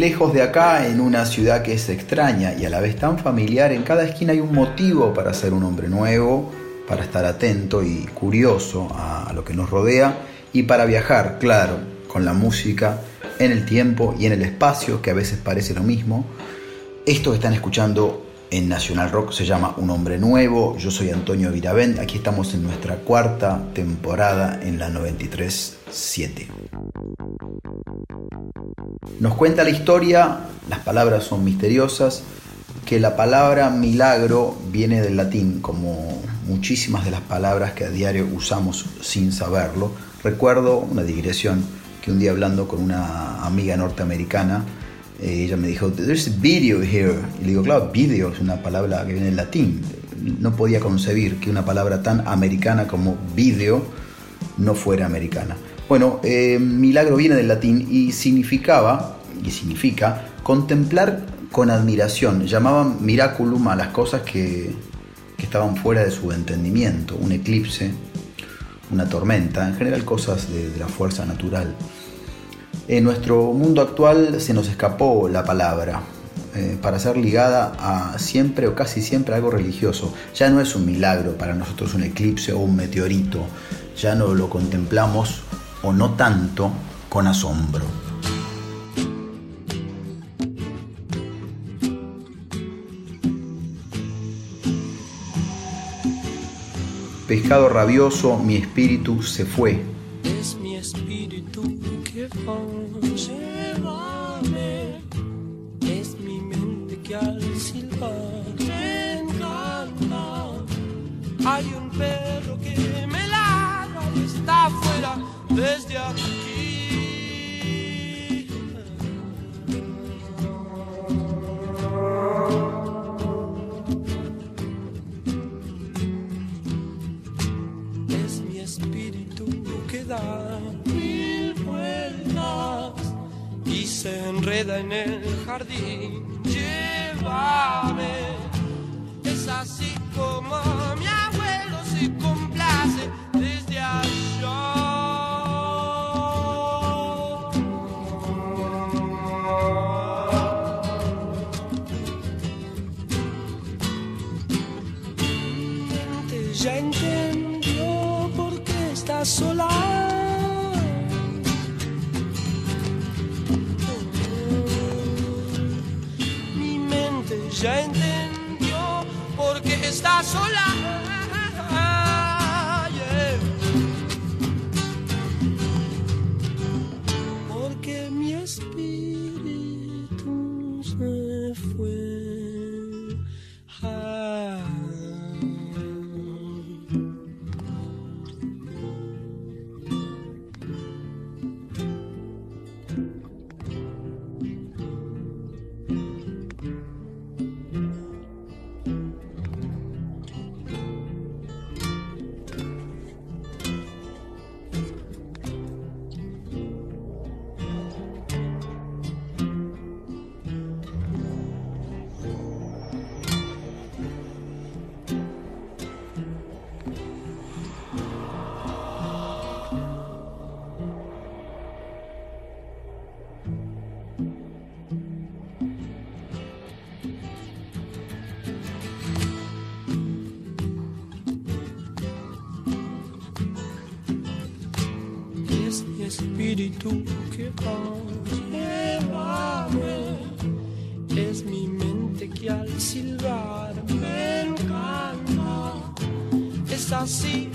Lejos de acá, en una ciudad que es extraña y a la vez tan familiar, en cada esquina hay un motivo para ser un hombre nuevo, para estar atento y curioso a lo que nos rodea y para viajar, claro, con la música en el tiempo y en el espacio, que a veces parece lo mismo. Esto que están escuchando en Nacional Rock se llama Un Hombre Nuevo. Yo soy Antonio Viravent. Aquí estamos en nuestra cuarta temporada en la 93.7. Nos cuenta la historia, las palabras son misteriosas, que la palabra milagro viene del latín, como muchísimas de las palabras que a diario usamos sin saberlo. Recuerdo una digresión que un día hablando con una amiga norteamericana, eh, ella me dijo, there's video here. Y le digo, claro, video es una palabra que viene del latín. No podía concebir que una palabra tan americana como video no fuera americana. Bueno, eh, milagro viene del latín y significaba, y significa, contemplar con admiración. Llamaban miraculum a las cosas que, estaban fuera de su entendimiento. Un eclipse, una tormenta, en general cosas de, la fuerza natural. En nuestro mundo actual se nos escapó la palabra eh, para ser ligada a siempre o casi siempre algo religioso. Ya no es un milagro para nosotros un eclipse o un meteorito, ya no lo contemplamos o no tanto con asombro. pescado rabioso, mi espíritu se fue. Es mi espíritu que va, llévame. Es mi mente que al silbar me encanta. Hay un perro que me ladra y está afuera desde aquí. mil vueltas y se enreda en el jardín. Llévame, es así como mi abuelo se complace desde allá. Qué está sola. ya entendió porque está sola. Espíritu que llévame. Es mi mente que al silbar me encanta. Es así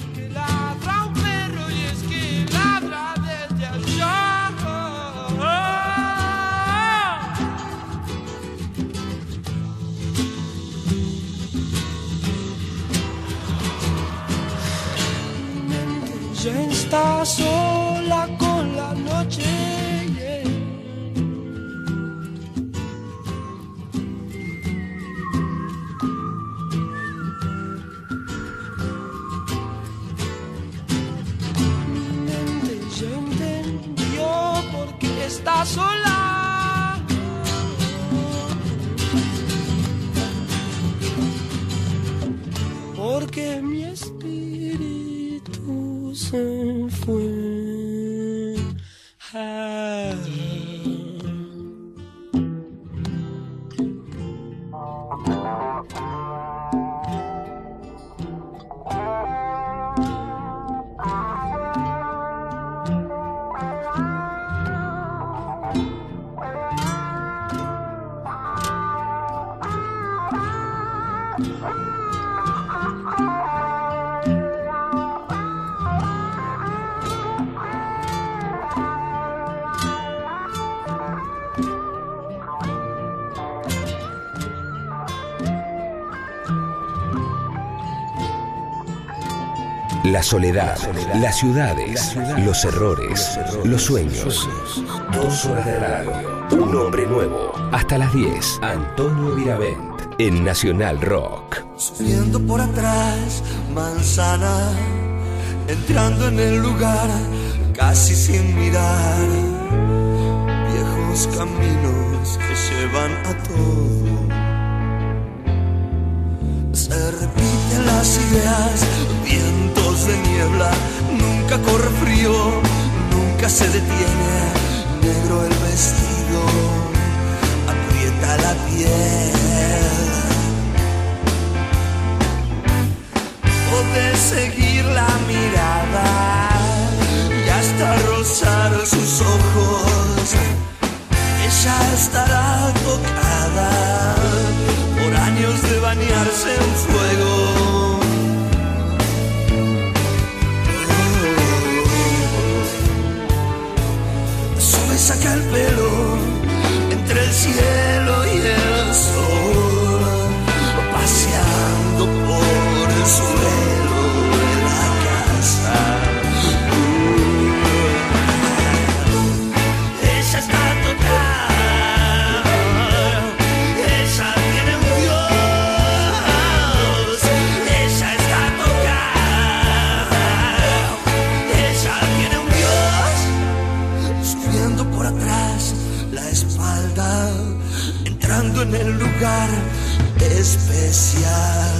soledad, las ciudades, los errores, los sueños. Dos horas de radio. Un hombre nuevo. Hasta las 10. Antonio Viravent. En Nacional Rock. Subiendo por atrás, manzana. Entrando en el lugar, casi sin mirar. Viejos caminos que llevan a todo. Se repiten las ideas, de niebla, nunca corre frío, nunca se detiene, negro el vestido, aprieta la piel. Podés seguir la mirada y hasta rozar sus ojos, ella estará tocada por años de bañarse en fuego. Saca el pelo entre el cielo por atrás la espalda, entrando en el lugar especial,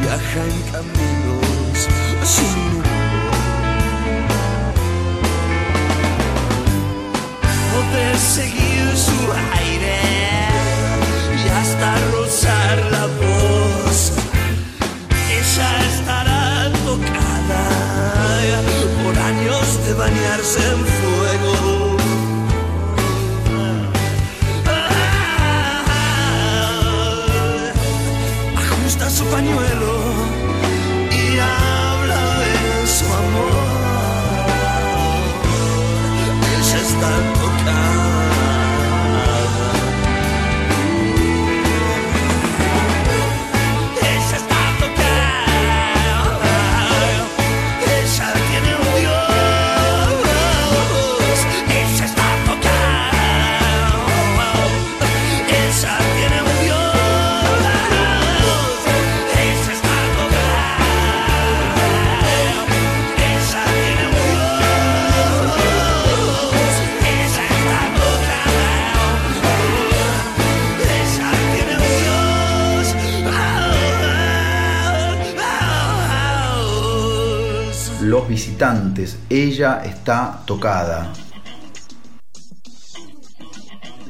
viaja en caminos sin rumbo. poder seguir su aire y hasta rozar la voz. Ella estará tocada por años de bañarse en pañuelo Ella está tocada.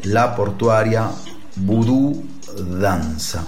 La portuaria, vudú danza.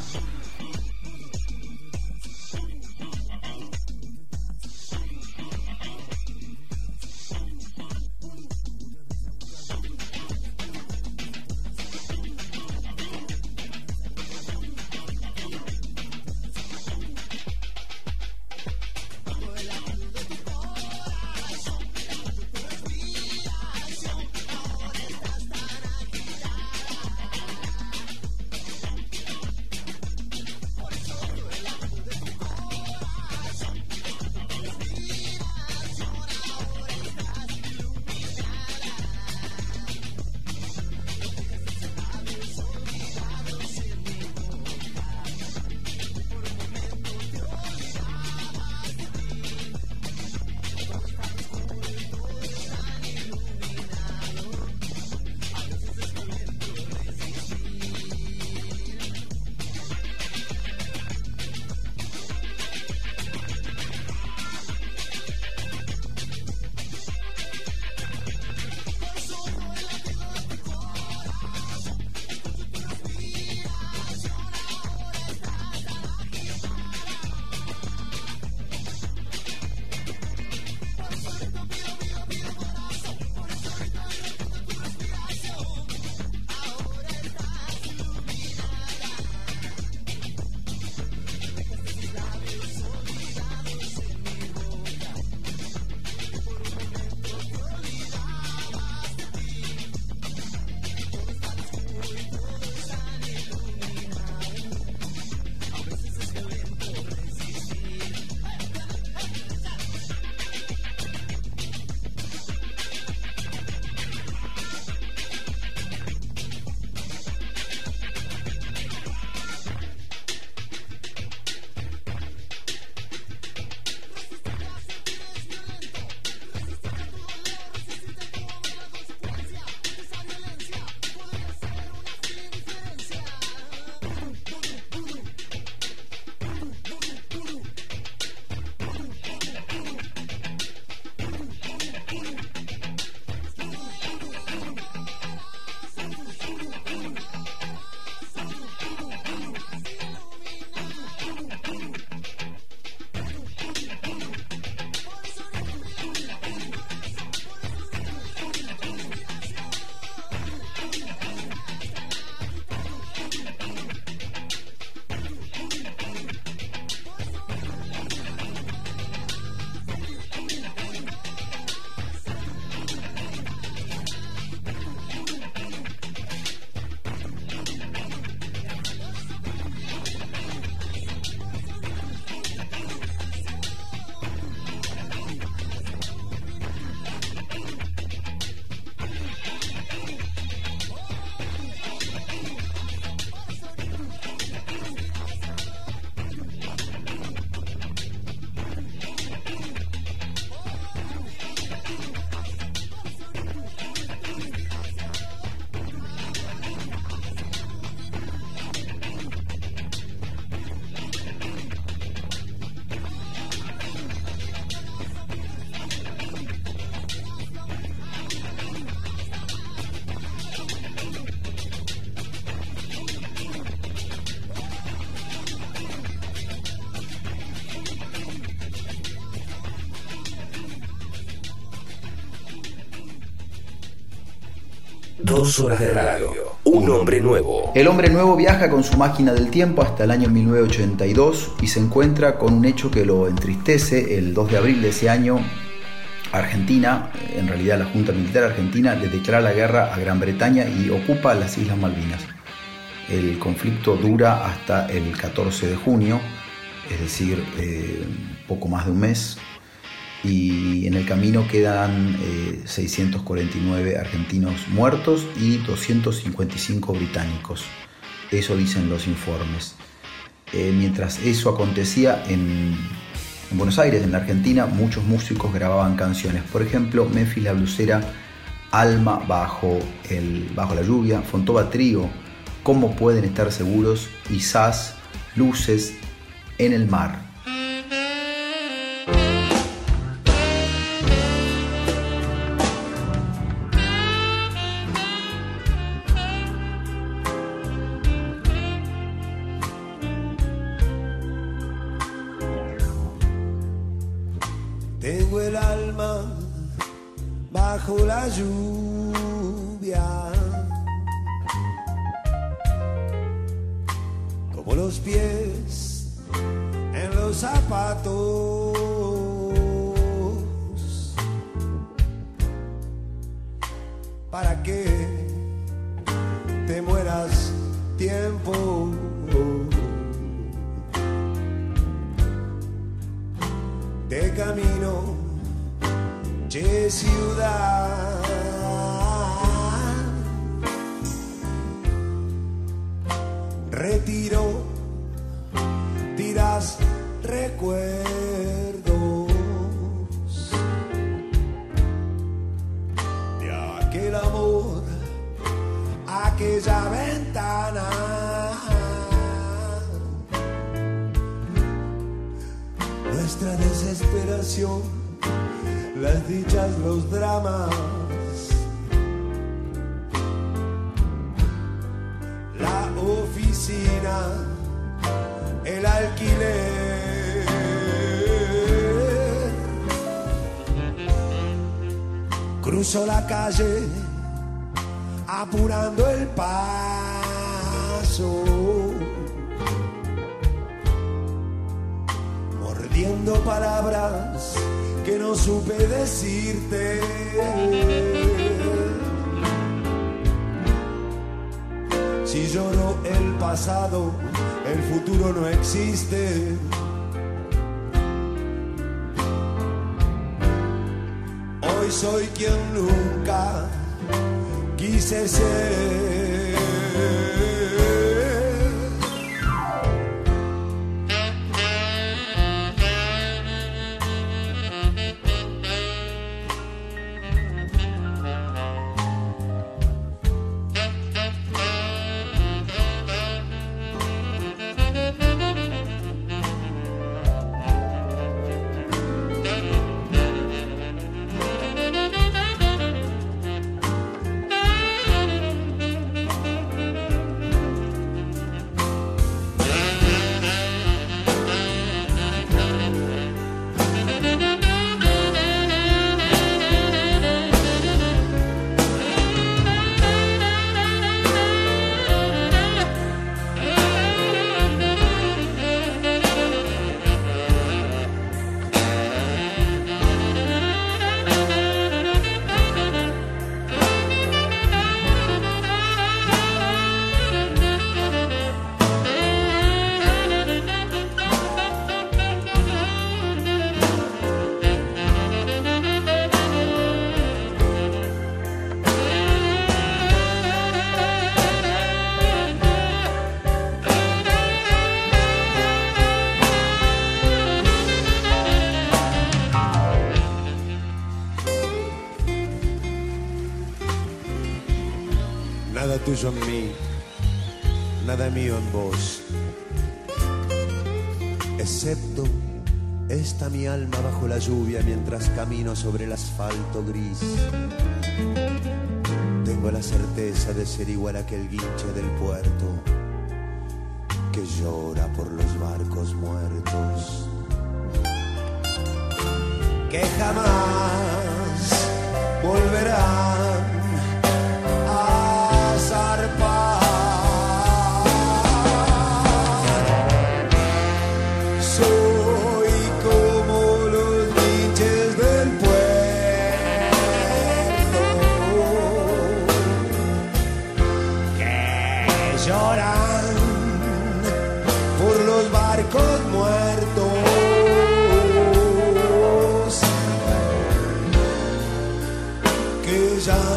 Dos horas de radio. Un hombre nuevo. El hombre nuevo viaja con su máquina del tiempo hasta el año 1982 y se encuentra con un hecho que lo entristece. El 2 de abril de ese año, Argentina, en realidad la Junta Militar Argentina, le declara la guerra a Gran Bretaña y ocupa las Islas Malvinas. El conflicto dura hasta el 14 de junio, es decir, eh, poco más de un mes, y el camino quedan eh, 649 argentinos muertos y 255 británicos. Eso dicen los informes. Eh, mientras eso acontecía en, en Buenos Aires, en la Argentina, muchos músicos grababan canciones. Por ejemplo, Memphis la blusera, Alma bajo, el, bajo la lluvia, Fontova Trío, ¿Cómo pueden estar seguros? y Sas, Luces en el mar. Retiro, tiras recuerdos. De aquel amor, aquella ventana. nuestra desesperación, las dichas, los dramas, el alquiler. Cruzo la calle apurando el paso. mordiendo palabras que no supe decirte. Si lloro el pasado, el futuro no existe. Hoy soy quien nunca quise ser. Lluvia mientras camino sobre el asfalto gris. Tengo la certeza de ser igual a aquel guinche del puerto que llora por los barcos muertos. Que jamás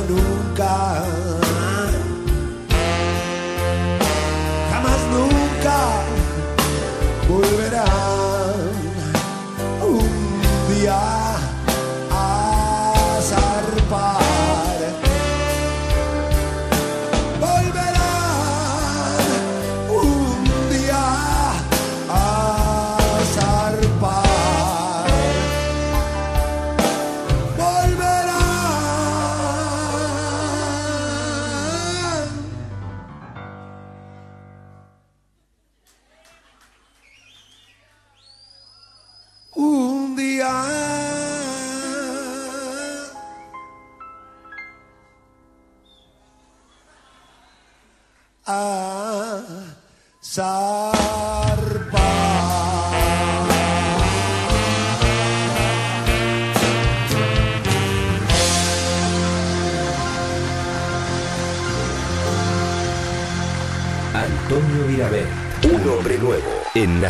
nunca. Jamás, nunca volverá.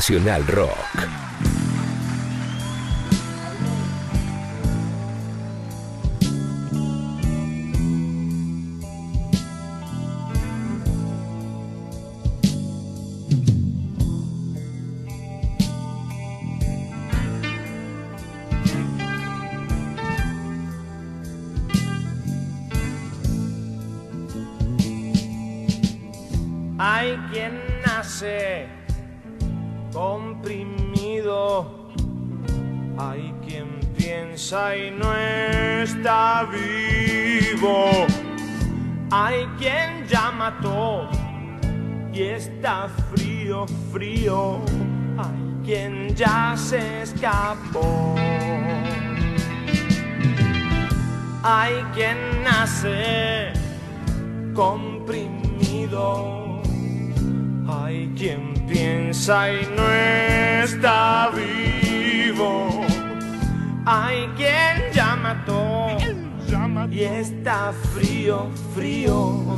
Nacional Rock. Frío.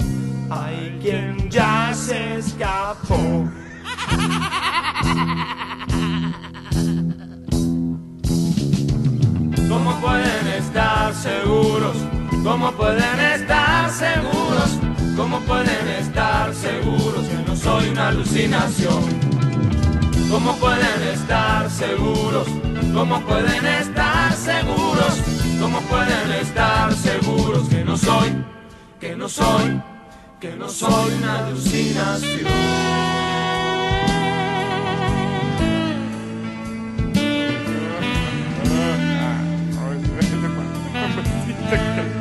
Hay quien ya se escapó. ¿Cómo pueden estar seguros? ¿Cómo pueden estar seguros? ¿Cómo pueden estar seguros que no soy una alucinación? ¿Cómo pueden estar seguros? ¿Cómo pueden estar seguros? ¿Cómo pueden estar seguros que no soy, que no soy, que no soy una alucinación?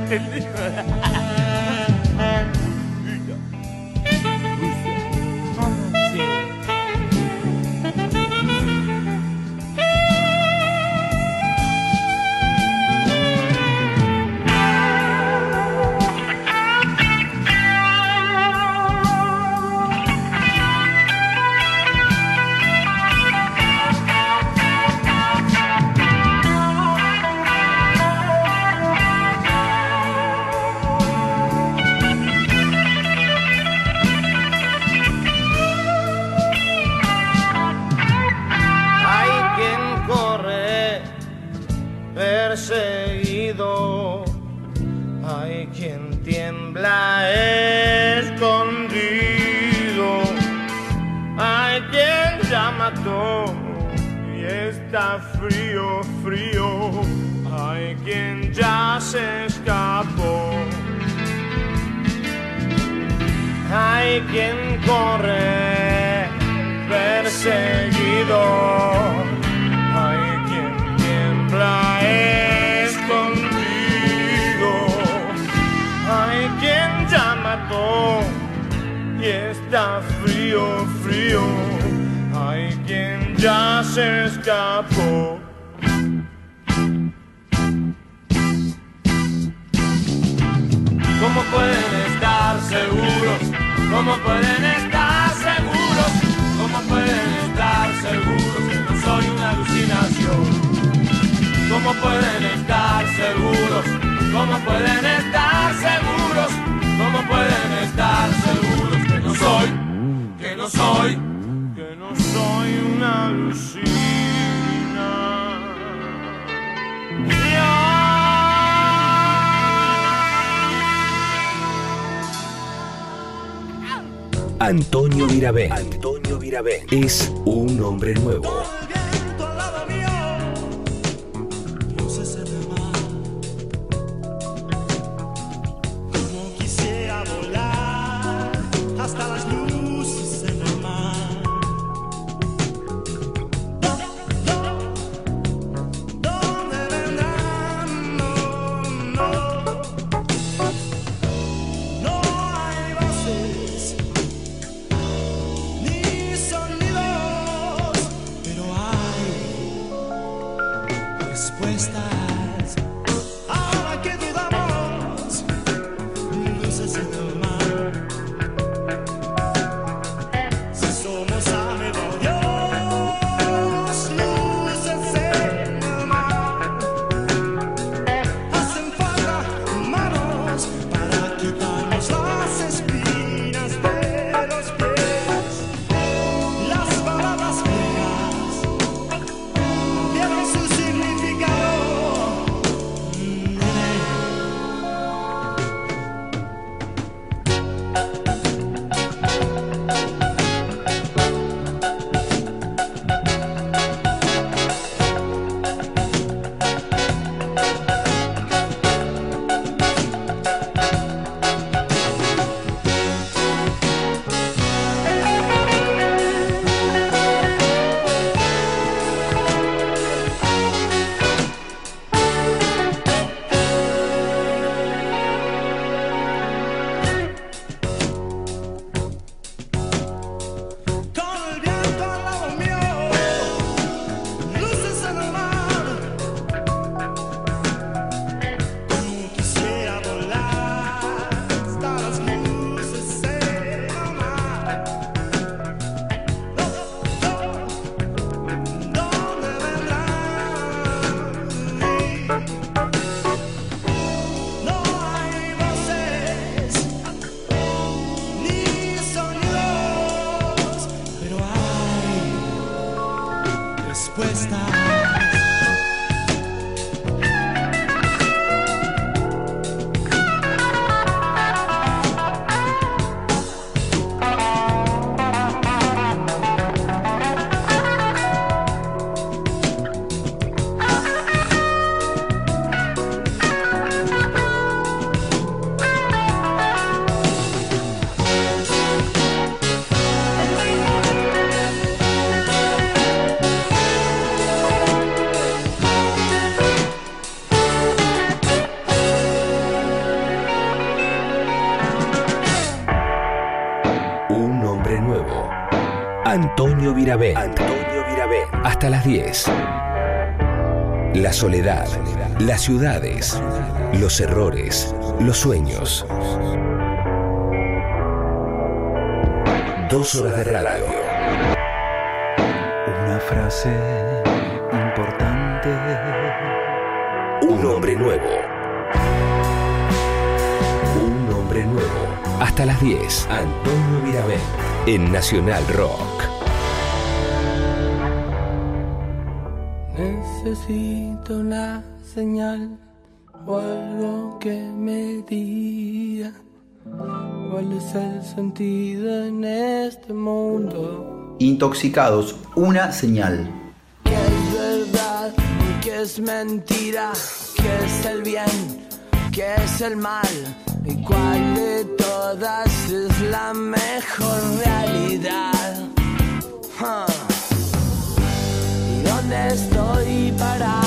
Hay perseguido, hay quien tiembla escondido, hay quien ya mató y está frío, frío, hay quien ya se escapó. Hay quien corre perseguido, está frío, frío, hay quien ya se escapó. ¿Cómo pueden estar seguros? ¿Cómo pueden estar seguros? ¿Cómo pueden estar seguros no soy una alucinación? ¿Cómo pueden estar seguros? ¿Cómo pueden estar seguros? ¿Cómo pueden estar seguros soy, que no soy, que no soy una alucinación? Antonio Mirabel. Antonio Mirabel es un hombre nuevo. Respuestas. 10. La soledad, las ciudades, los errores, los sueños. Dos horas de radio. Una frase importante. Un hombre nuevo. Un hombre nuevo. Hasta las 10. Antonio Virabén. En Nacional Rock. Necesito una señal o algo que me diga cuál es el sentido en este mundo. Intoxicados, una señal. ¿Qué es verdad? ¿Qué es mentira? ¿Qué es el bien? ¿Qué es el mal? ¿Y cuál de todas es la mejor realidad? Huh. ¿Y dónde estoy parado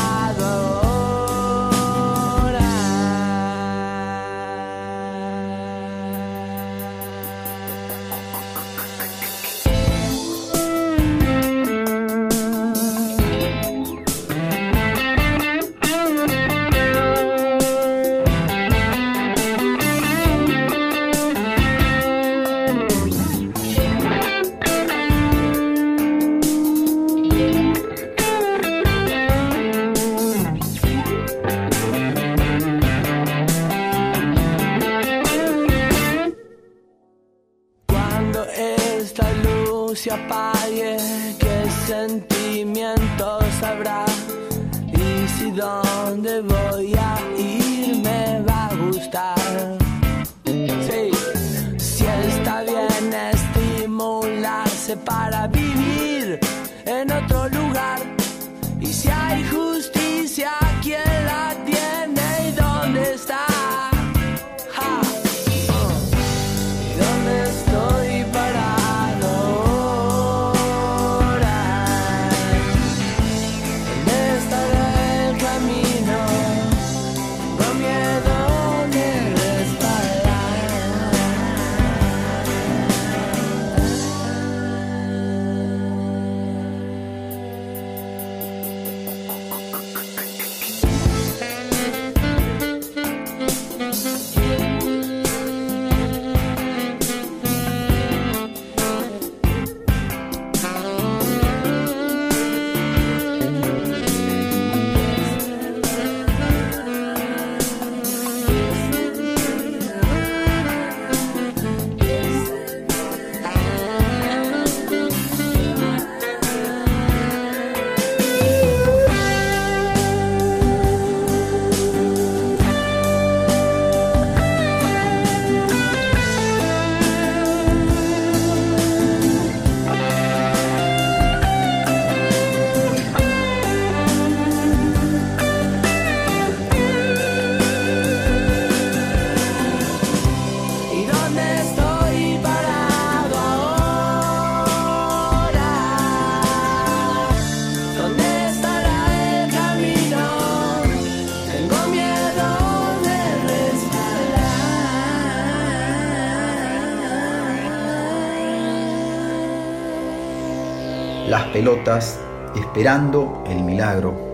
esperando el milagro.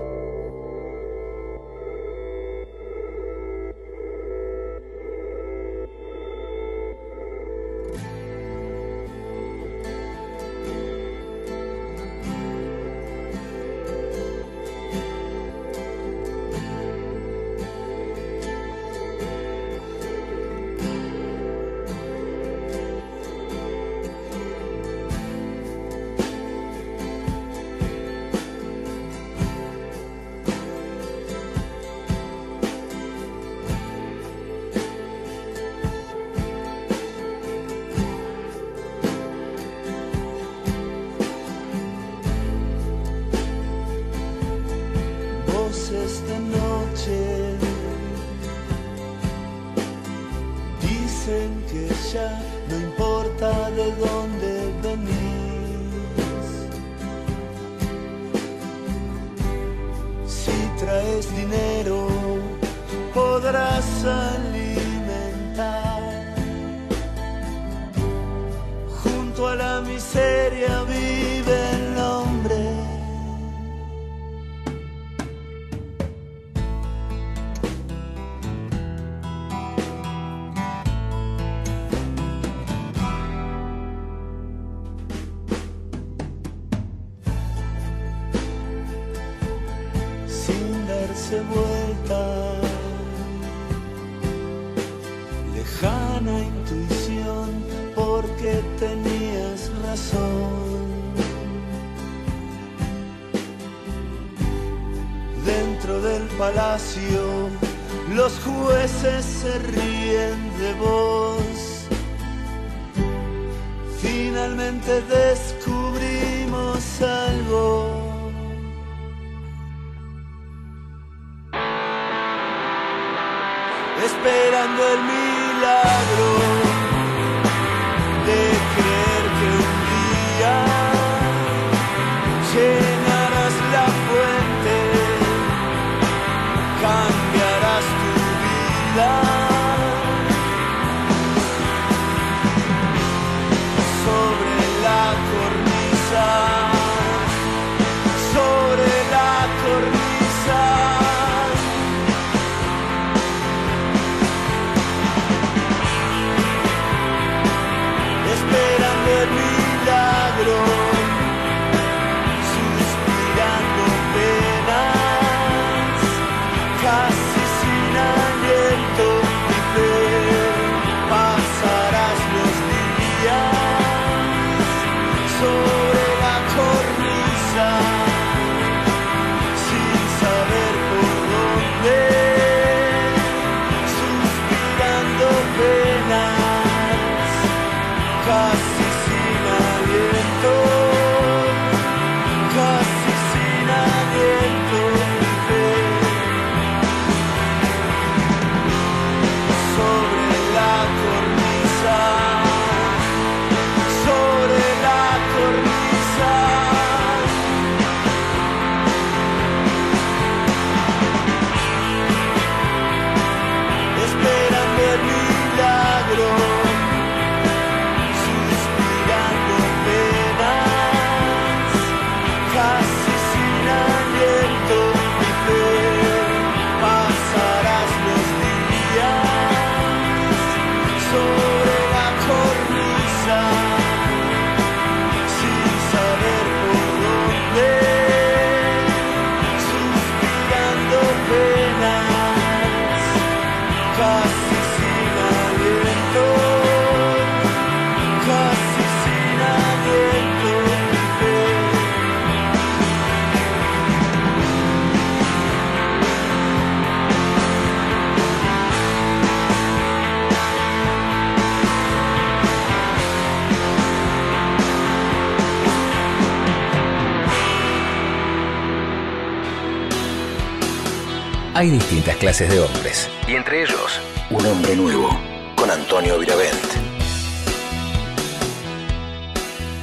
Distintas clases de hombres. Y entre ellos, un hombre nuevo. Con Antonio Viravent.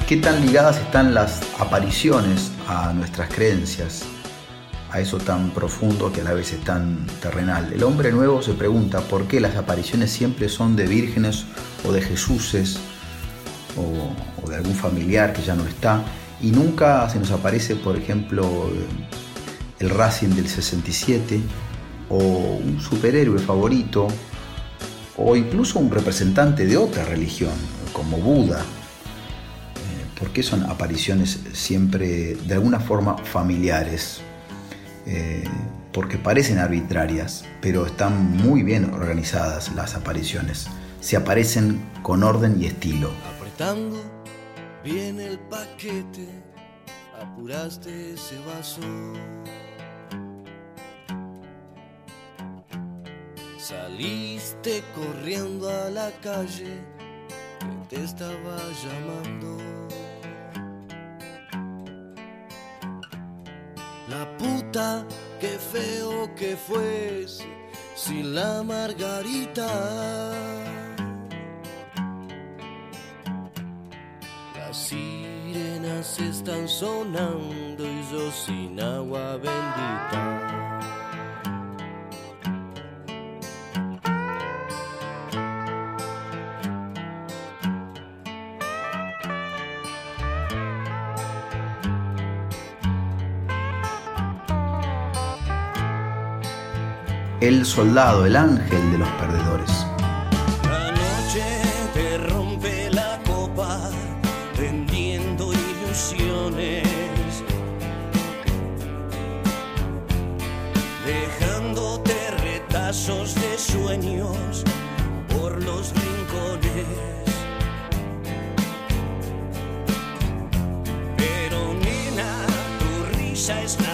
¿Qué tan ligadas están las apariciones a nuestras creencias? A eso tan profundo que a la vez es tan terrenal. El hombre nuevo se pregunta por qué las apariciones siempre son de vírgenes o de Jesuses o, o de algún familiar que ya no está y nunca se nos aparece, por ejemplo, el Racing del 67 o un superhéroe favorito o incluso un representante de otra religión, como Buda, eh, porque son apariciones siempre de alguna forma familiares, eh, porque parecen arbitrarias, pero están muy bien organizadas las apariciones, se aparecen con orden y estilo. Apretando el paquete, apuraste ese vaso. Saliste corriendo a la calle que te estaba llamando. La puta, qué feo que fuese sin la margarita. Las sirenas están sonando y yo sin agua bendita. El soldado, el ángel de los perdedores. La noche te rompe la copa, vendiendo ilusiones, dejándote retazos de sueños por los rincones. Pero nena, tu risa es la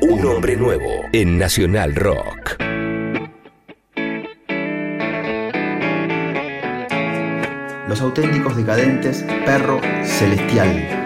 Un hombre nuevo en Nacional Rock. Los auténticos decadentes, perro celestial.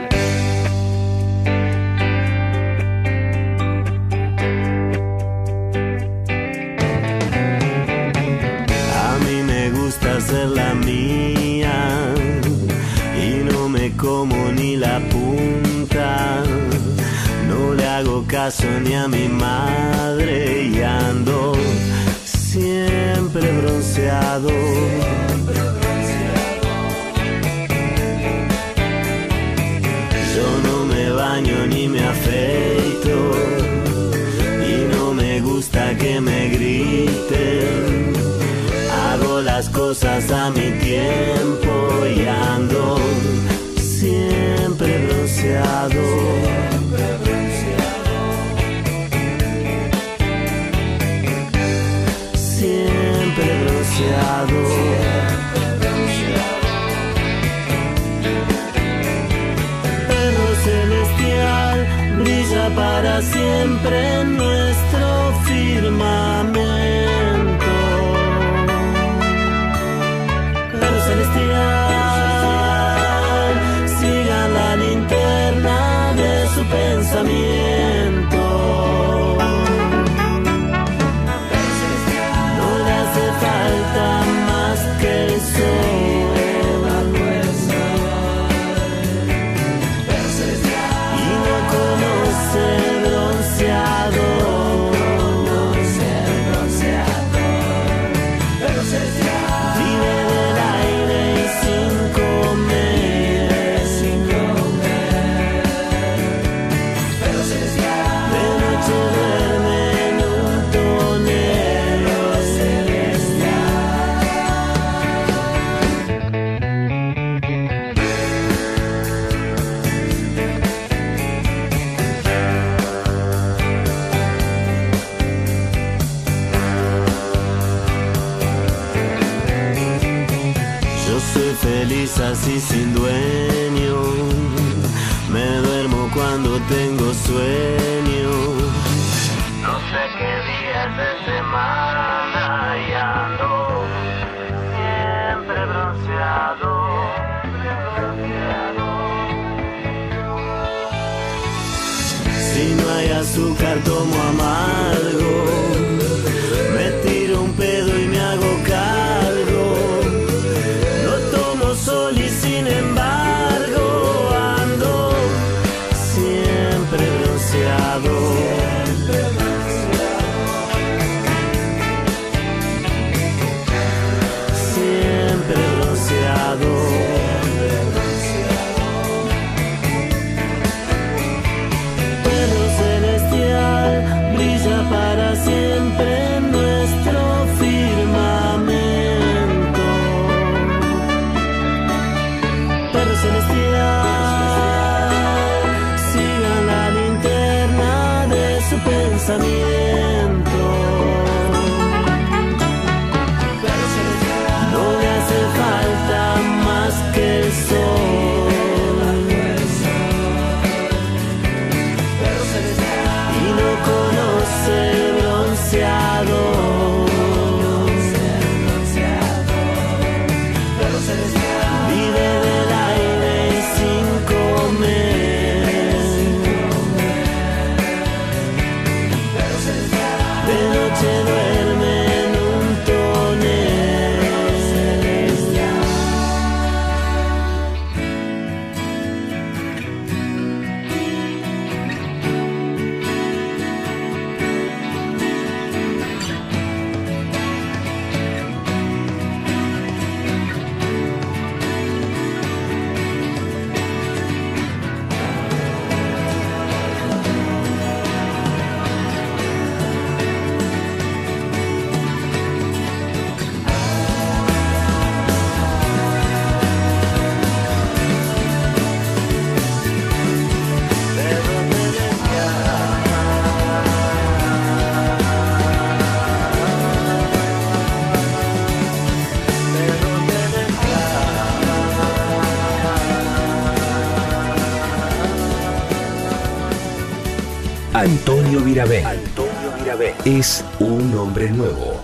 Es un hombre nuevo.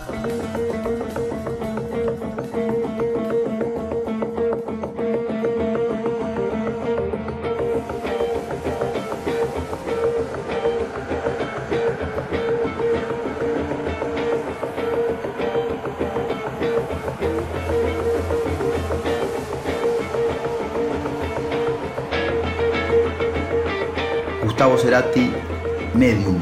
Gustavo Cerati, Medium.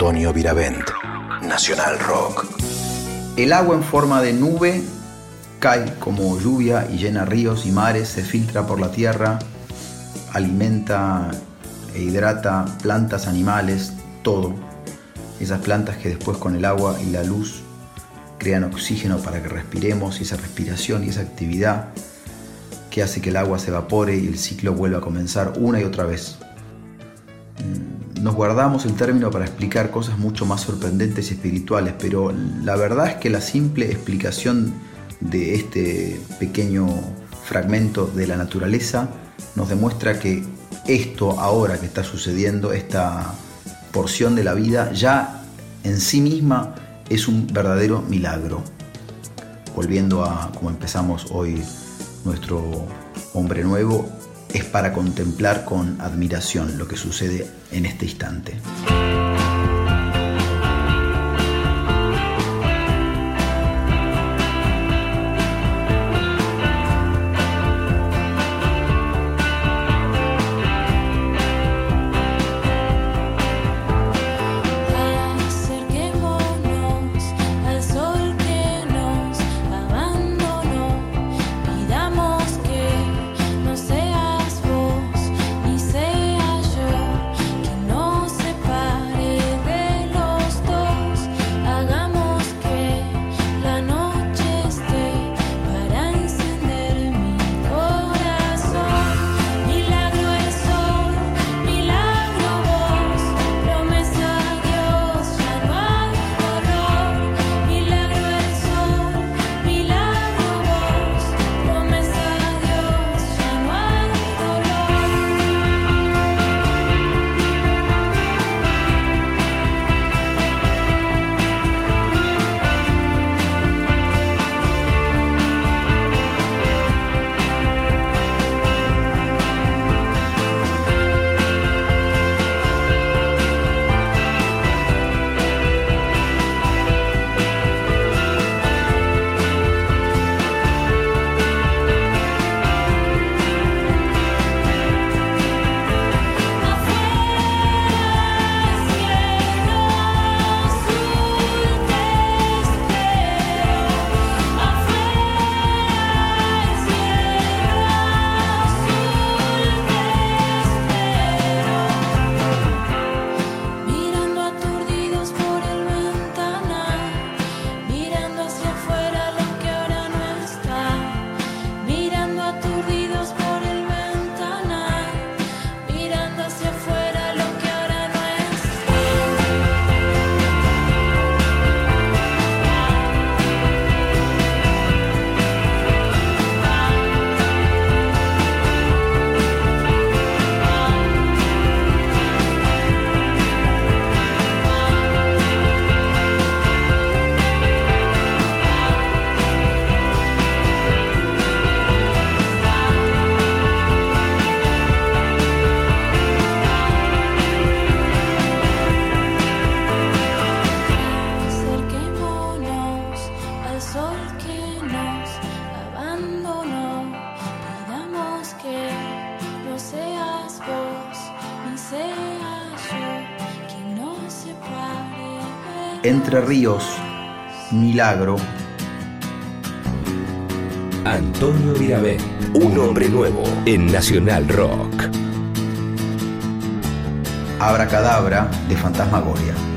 Antonio Viravent. Nacional Rock. El agua en forma de nube cae como lluvia y llena ríos y mares, se filtra por la tierra, alimenta e hidrata plantas, animales, todo. Esas plantas que después con el agua y la luz crean oxígeno para que respiremos y esa respiración y esa actividad que hace que el agua se evapore y el ciclo vuelva a comenzar una y otra vez. Nos guardamos el término para explicar cosas mucho más sorprendentes y espirituales, pero la verdad es que la simple explicación de este pequeño fragmento de la naturaleza nos demuestra que esto ahora que está sucediendo, esta porción de la vida, ya en sí misma es un verdadero milagro. Volviendo a como empezamos hoy nuestro hombre nuevo, es para contemplar con admiración lo que sucede en este instante. Entre ríos, milagro, Antonio Viravent. Un hombre nuevo en Nacional Rock. abracadabra de Fantasmagoria.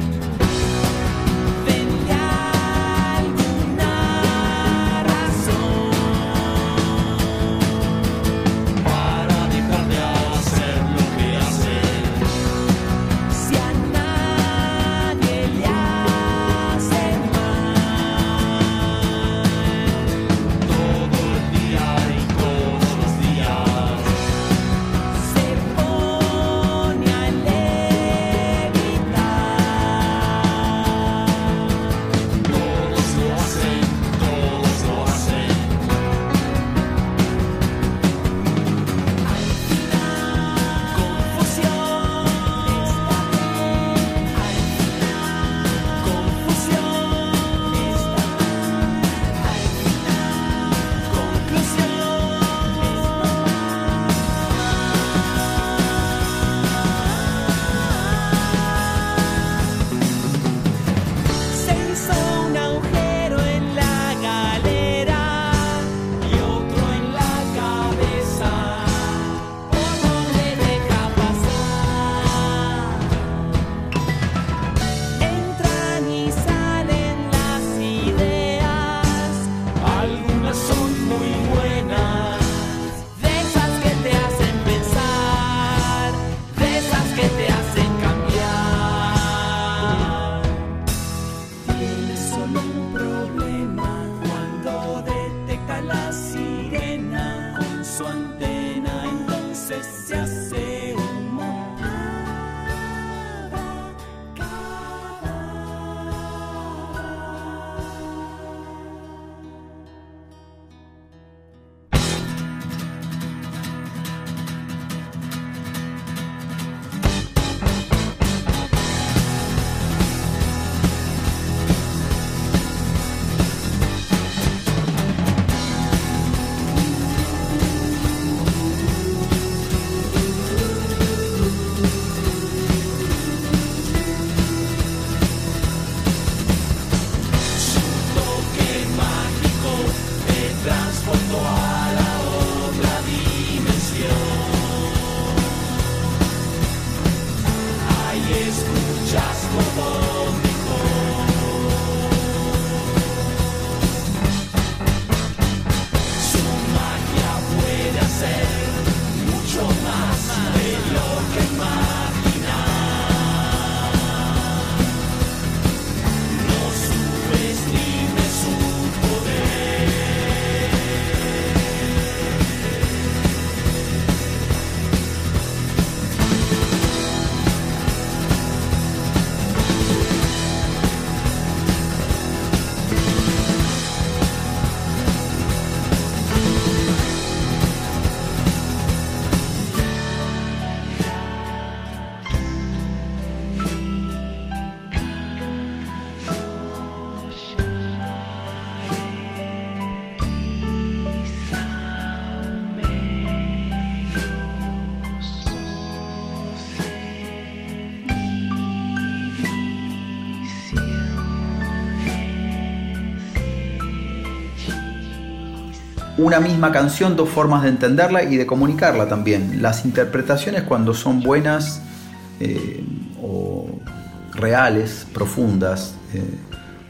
Una misma canción, dos formas de entenderla y de comunicarla también. Las interpretaciones cuando son buenas eh, o reales, profundas, eh,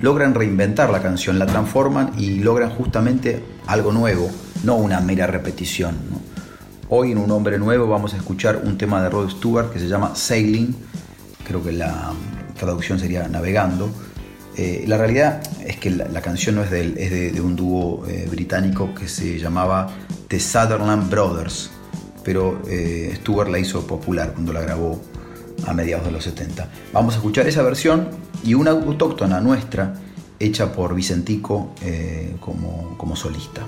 logran reinventar la canción, la transforman y logran justamente algo nuevo, no una mera repetición. Hoy en Un Hombre Nuevo vamos a escuchar un tema de Rod Stewart que se llama Sailing, creo que la traducción sería Navegando. Eh, la realidad es que la, canción no es de él, es de, un dúo eh, británico que se llamaba The Sutherland Brothers, pero eh, Stewart la hizo popular cuando la grabó a mediados de los 70. Vamos a escuchar esa versión y una autóctona nuestra hecha por Vicentico como, como solista.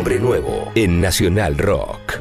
Un hombre nuevo en Nacional Rock.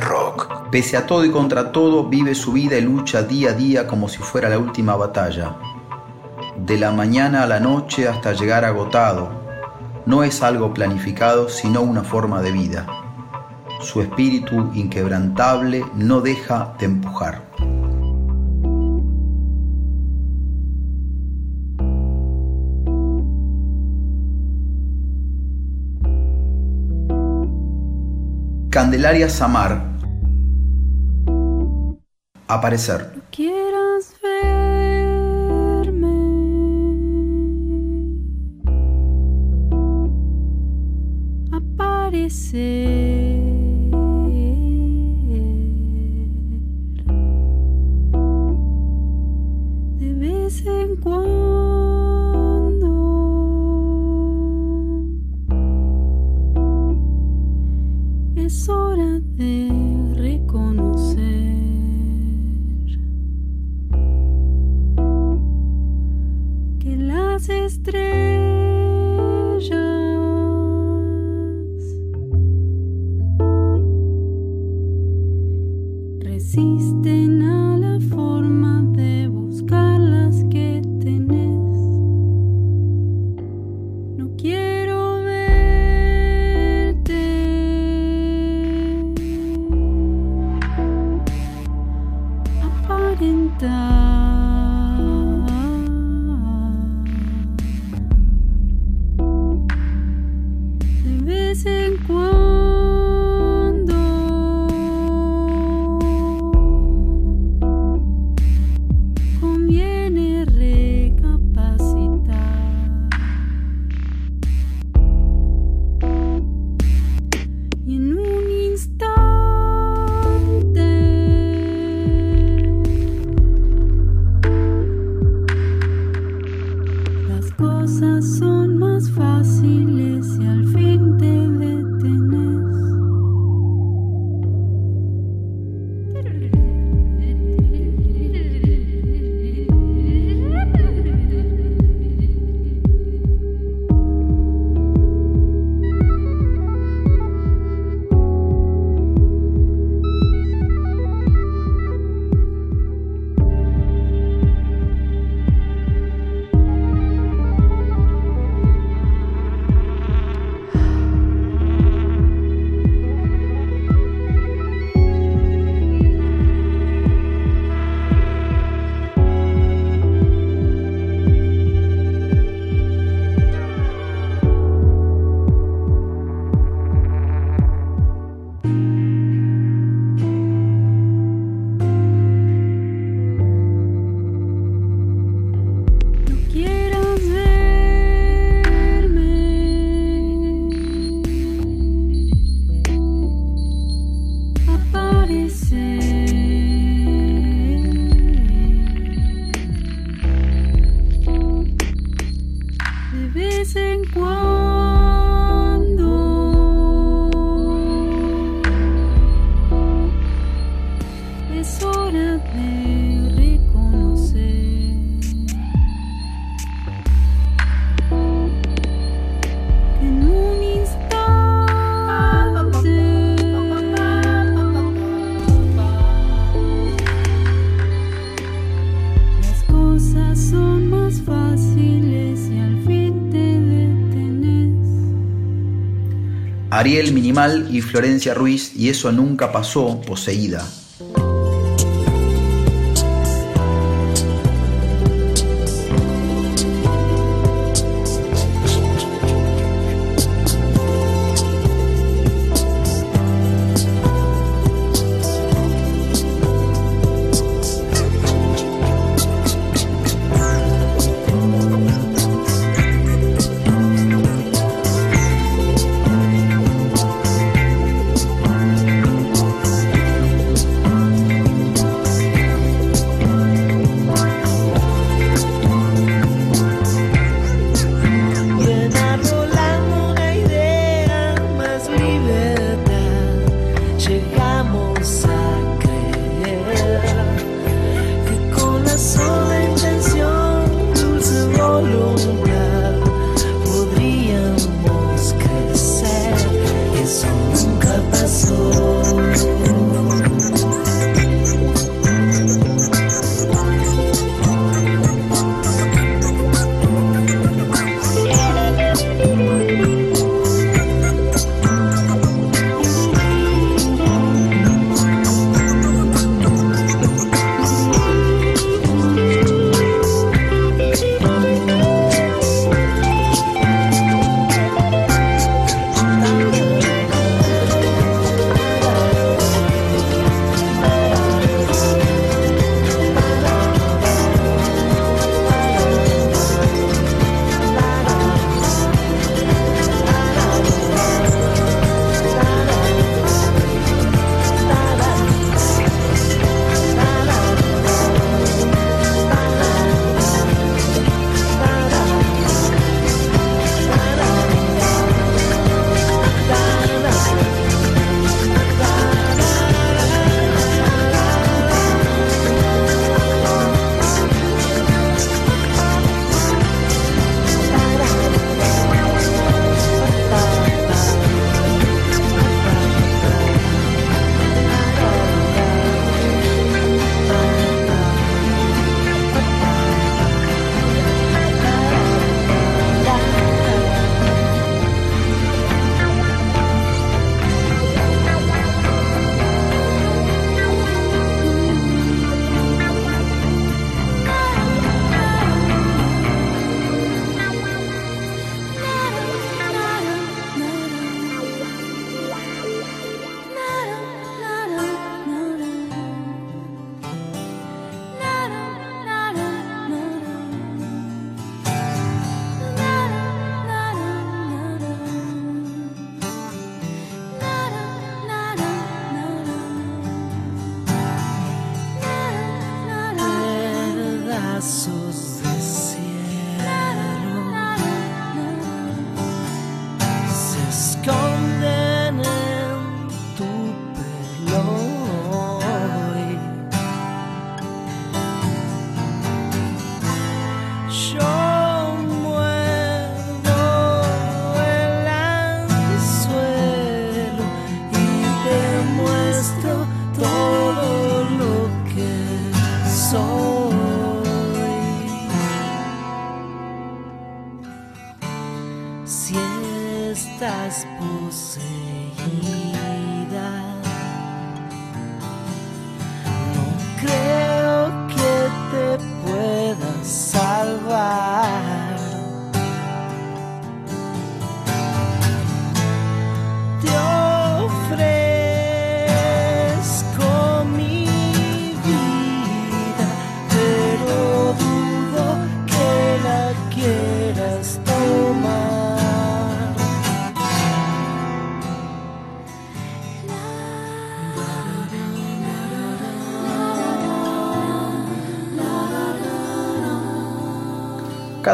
Rock. Pese a todo y contra todo, vive su vida y lucha día a día como si fuera la última batalla. De la mañana a la noche hasta llegar agotado, no es algo planificado, sino una forma de vida. Su espíritu inquebrantable no deja de empujar. Candelaria Samar. Aparecer. Ariel Minimal y Florencia Ruiz, y eso nunca pasó, poseída.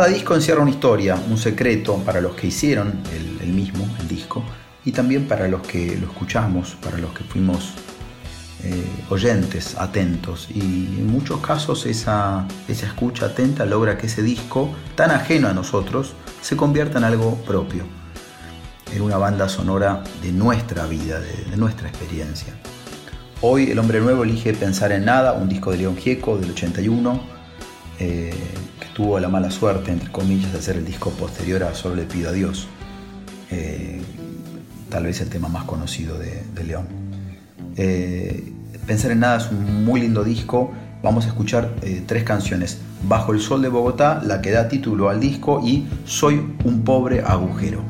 Cada disco encierra una historia, un secreto para los que hicieron el, mismo, el disco, y también para los que lo escuchamos, para los que fuimos eh, oyentes, atentos. Y en muchos casos esa, esa escucha atenta logra que ese disco, tan ajeno a nosotros, se convierta en algo propio, en una banda sonora de nuestra vida, de, de nuestra experiencia. Hoy El Hombre Nuevo elige Pensar en Nada, un disco de León Gieco del 81, eh, que tuvo la mala suerte, entre comillas, de ser el disco posterior a Solo le pido a Dios. Eh, tal vez el tema más conocido de, de León. Eh, Pensar en Nada es un muy lindo disco. Vamos a escuchar eh, tres canciones. Bajo el Sol de Bogotá, la que da título al disco, y Soy un pobre agujero.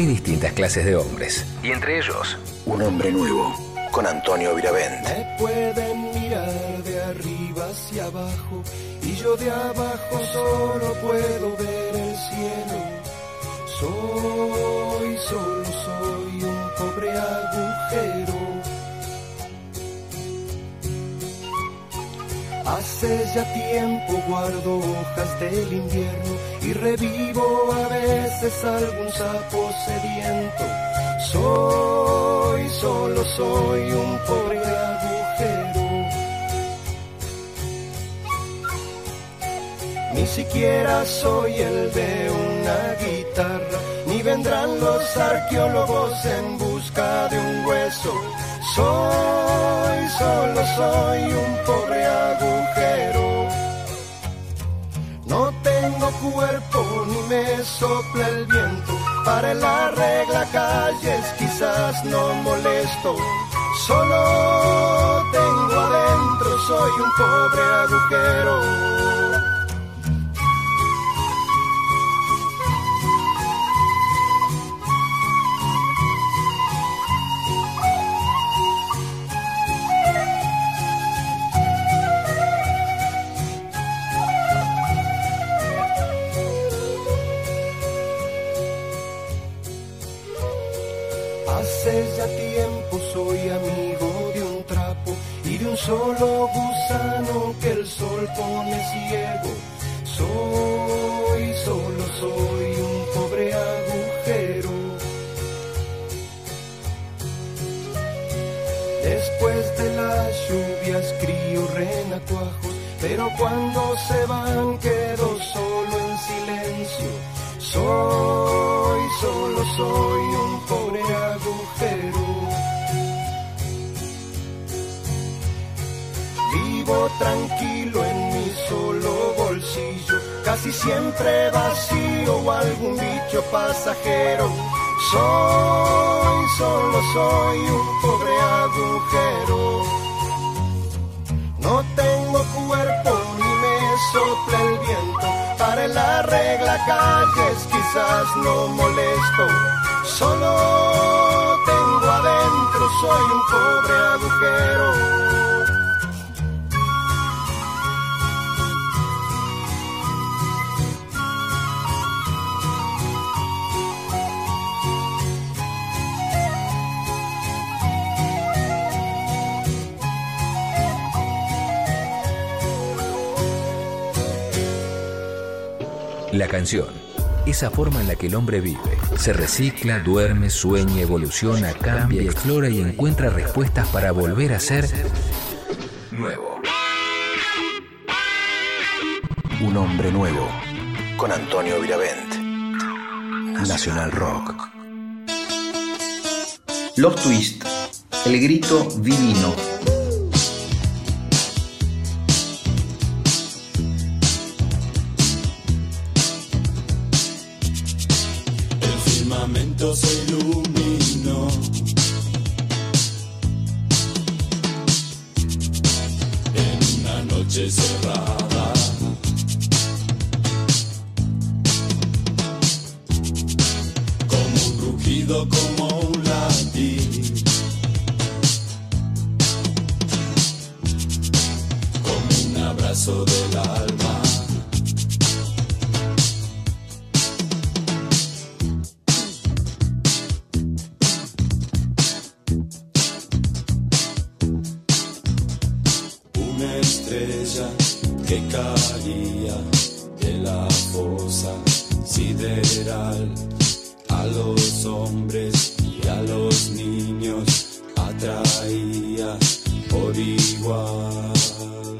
Hay distintas clases de hombres, y entre ellos, Un hombre nuevo, con Antonio Viravent. Me pueden mirar de arriba hacia abajo y yo de abajo solo puedo ver el cielo. Soy, solo soy un pobre agujero. Hace ya tiempo guardo hojas del invierno y revivo a veces algún sapo sediento. Soy, solo soy un pobre agujero. Ni siquiera soy el de una guitarra, ni vendrán los arqueólogos en busca de un hueso. Soy, solo soy un pobre agujero. No tengo cuerpo ni me sopla el viento. Para el arregla calles quizás no molesto. Solo tengo adentro, soy un pobre agujero. Solo gusano que el sol pone ciego. Soy, solo soy un pobre agujero. Después de las lluvias crío renacuajos, pero cuando se van quedo solo en silencio. Soy, solo soy un pobre Tranquilo en mi solo bolsillo, casi siempre vacío o algún bicho pasajero. Soy, solo soy un pobre agujero. No tengo cuerpo ni me sopla el viento. Para el arregla calles quizás no molesto. Solo tengo adentro, soy un pobre agujero. La canción, esa forma en la que el hombre vive, se recicla, duerme, sueña, evoluciona, cambia, explora y encuentra respuestas para volver a ser nuevo. Un hombre nuevo. Con Antonio Viravent. Nacional Rock. Los Twist, el grito divino. Firmamento se una estrella que caía de la fosa sideral a los hombres y a los niños atraía por igual.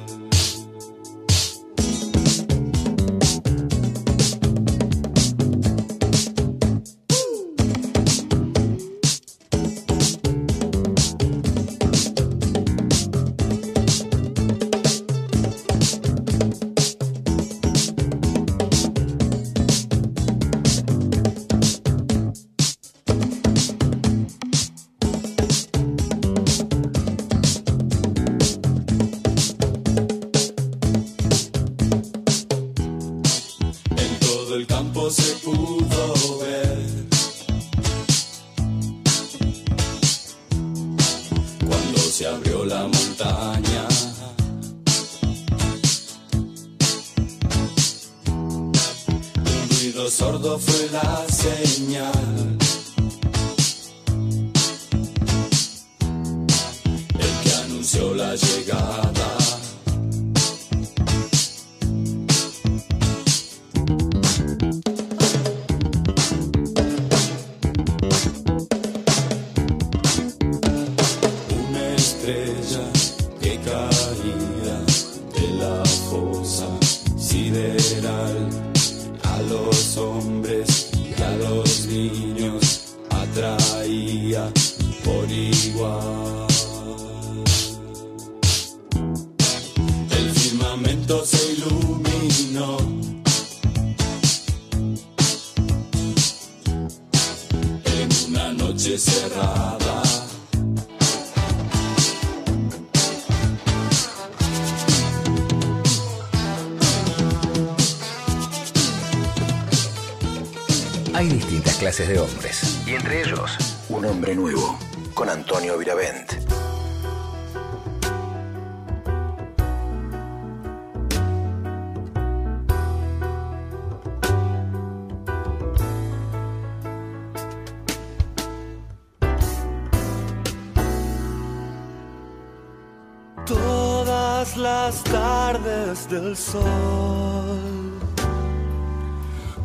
Del sol,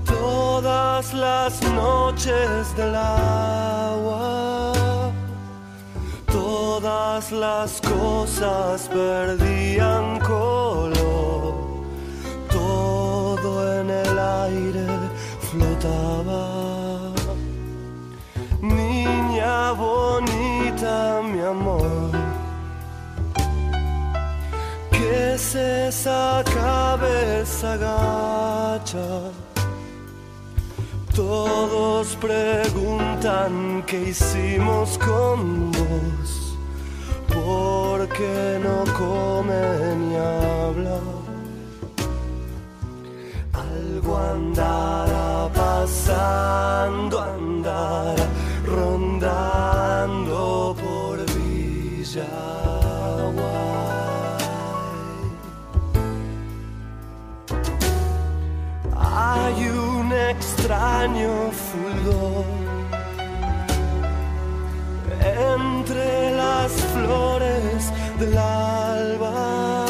todas las noches del agua, todas las cosas perdían cabeza gacha? Todos preguntan qué hicimos con vos, por qué no come ni habla. Extraño fulgor entre las flores del alba.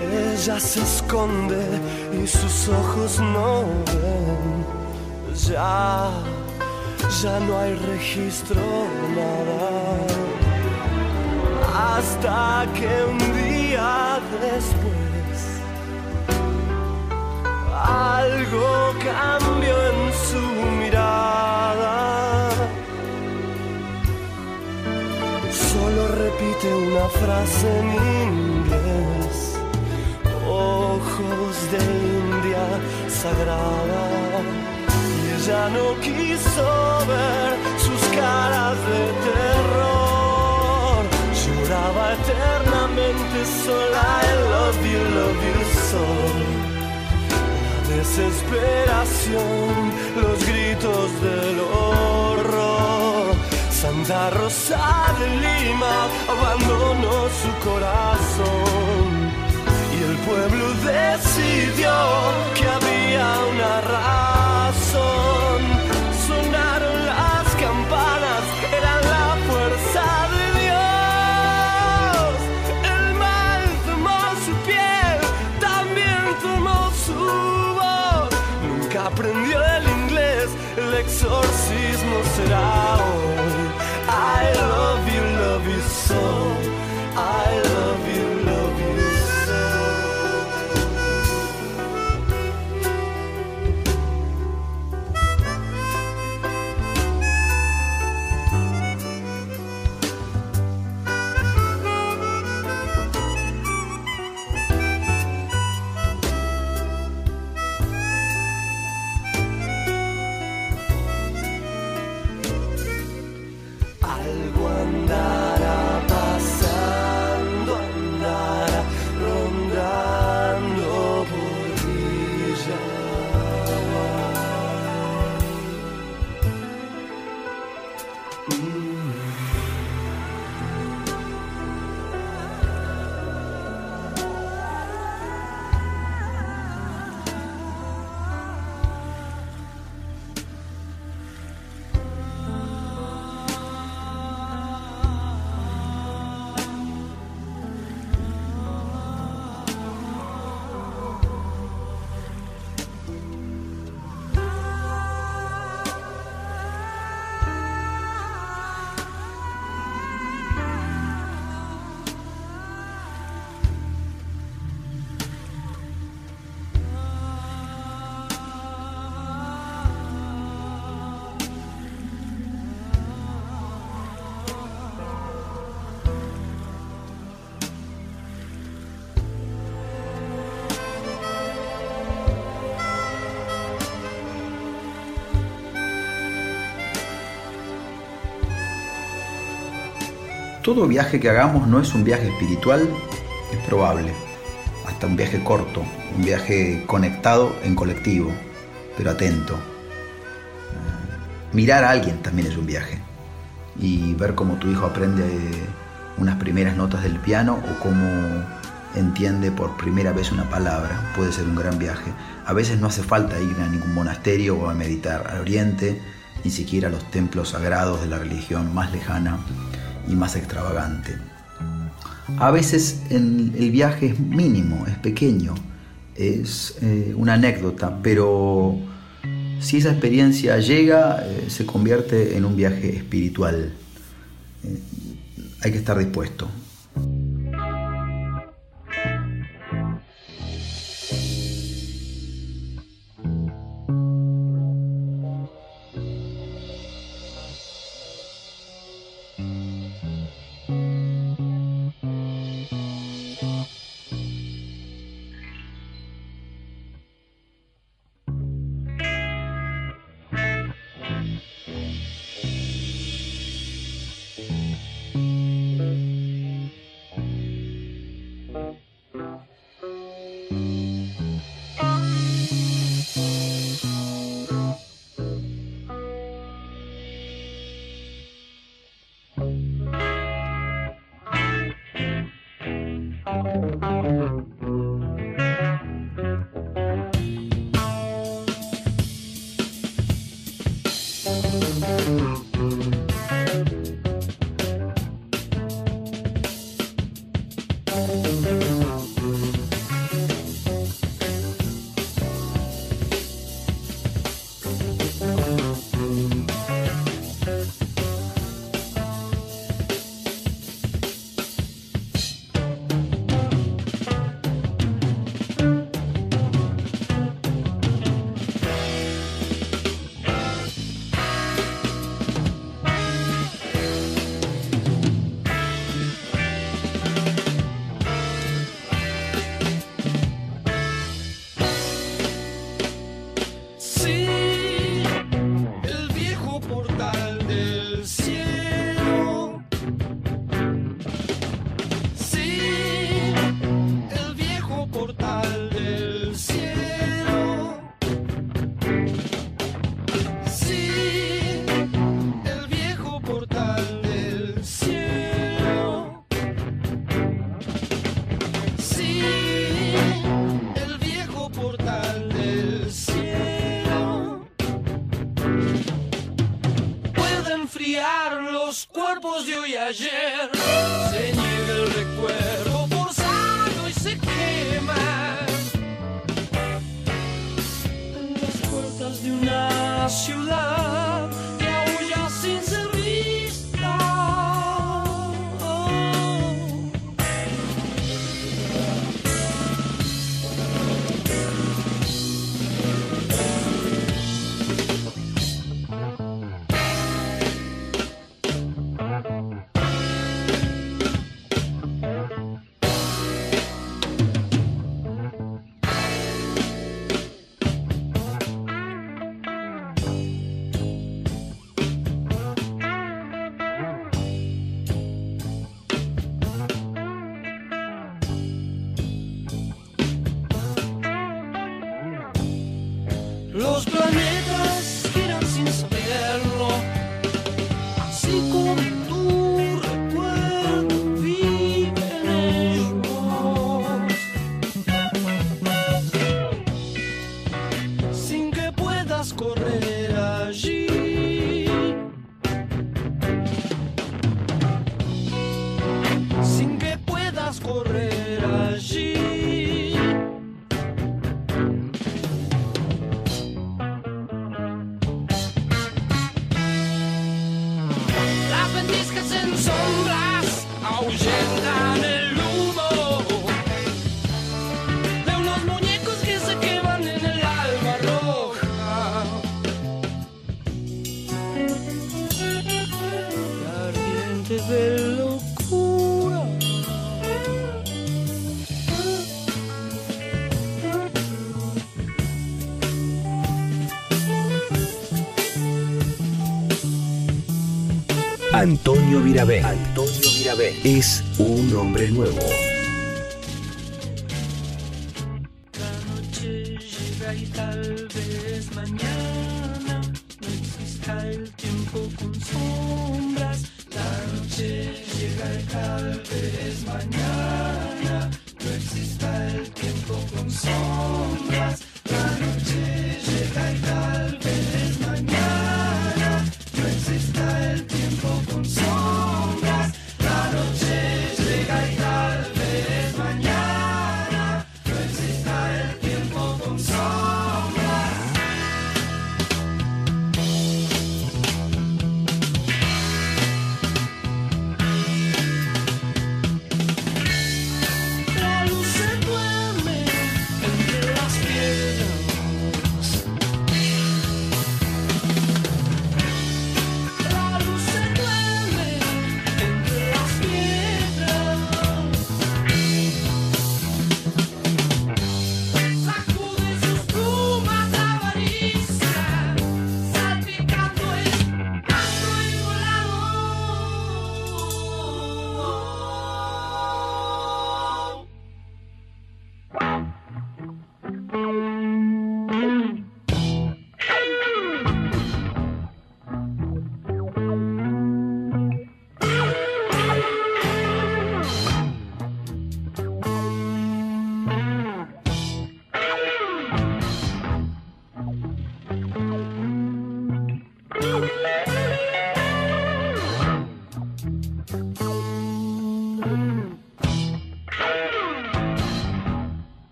Ella se esconde y sus ojos no ven. Ya, ya no hay registro, nada. Hasta que un día después algo cambió en su mirada. Solo repite una frase en inglés, ojos de India sagrada. Y ella no quiso ver sus caras de terror, lloraba eternamente sola. I love you, love you so desesperación, los gritos del horror. Santa Rosa de Lima abandonó su corazón y el pueblo decidió que había una razón. Aprendió el inglés, el exorcismo será hoy. I love you, love you so. I love you, Todo viaje que hagamos no es un viaje espiritual, es probable. Hasta un viaje corto, un viaje conectado en colectivo, pero atento. Mirar a alguien también es un viaje. Y ver cómo tu hijo aprende unas primeras notas del piano o cómo entiende por primera vez una palabra puede ser un gran viaje. A veces no hace falta ir a ningún monasterio o a meditar al oriente, ni siquiera a los templos sagrados de la religión más lejana y más extravagante. A veces el viaje es mínimo, es pequeño, es eh, una anécdota, pero si esa experiencia llega, eh, se convierte en un viaje espiritual. Eh, hay que estar dispuesto. Antonio Virabén. Es un hombre nuevo.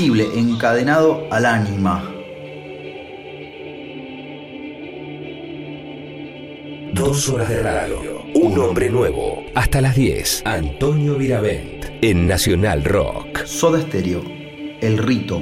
encadenado al ánima. Dos horas de radio. Un hombre nuevo. Hasta las 10. Antonio Viravent. En Nacional Rock. Soda Stereo. El Rito.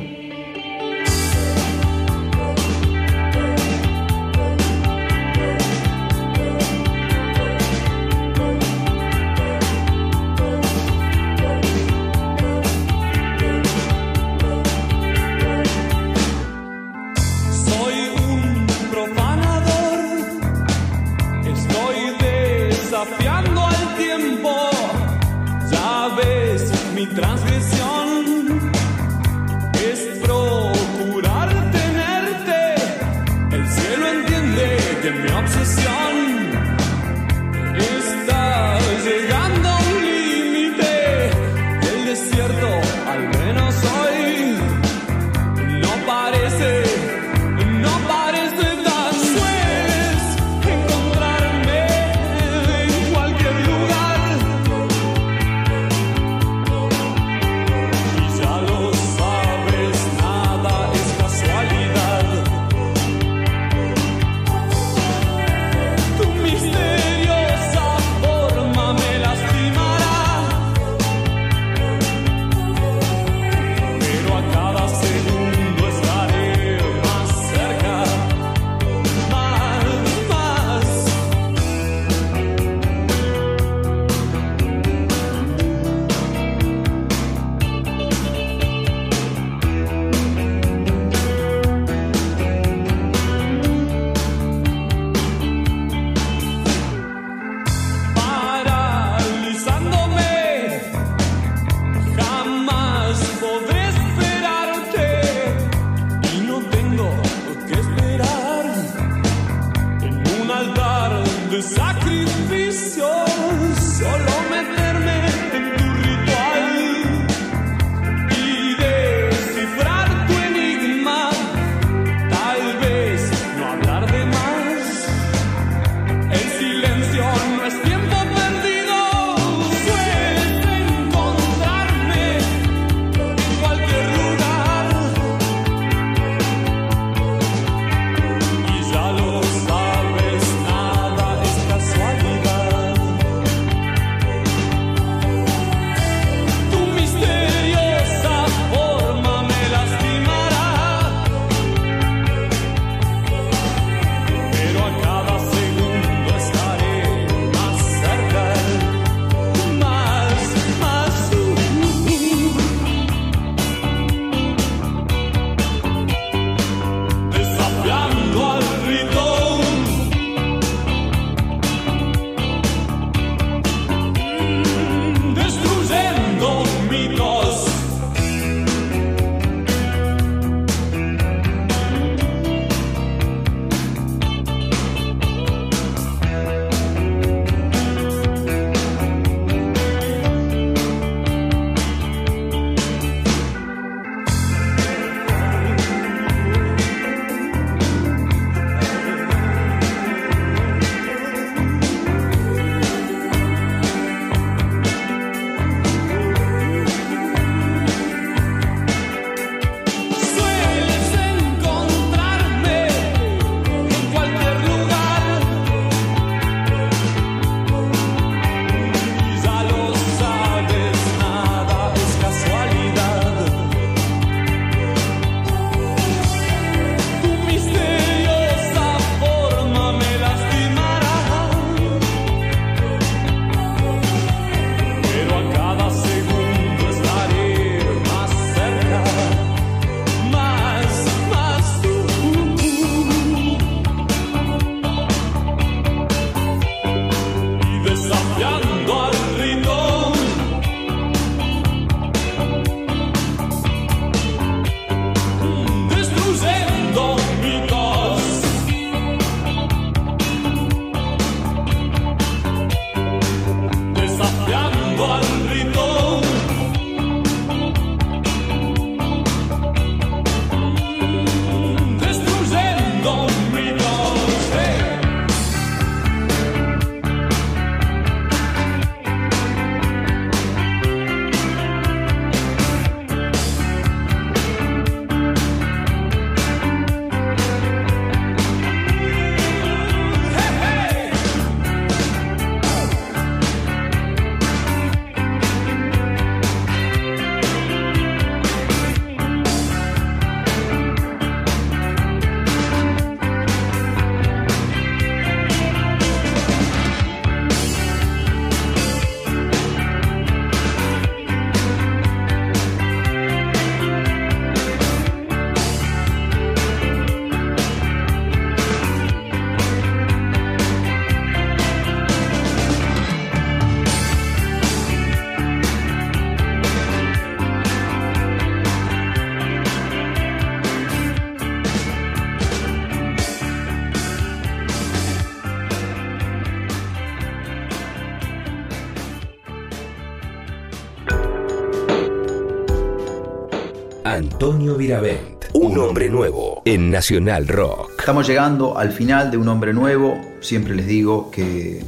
Antonio Viravent, un hombre nuevo en Nacional Rock. Estamos llegando al final de Un Hombre Nuevo. Siempre les digo que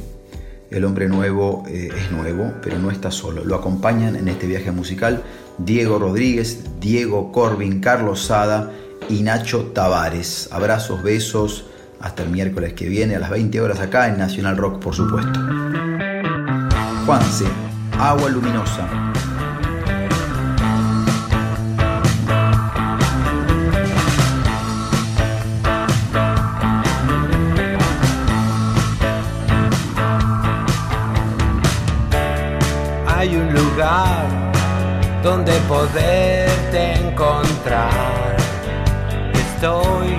el hombre nuevo eh, es nuevo, pero no está solo. Lo acompañan en este viaje musical Diego Rodríguez, Diego Corbin, Carlos Sada y Nacho Tavares. Abrazos, besos. Hasta el miércoles que viene a las 20 horas acá en Nacional Rock, por supuesto. Juanse, Agua Luminosa. Poderte encontrar. Estoy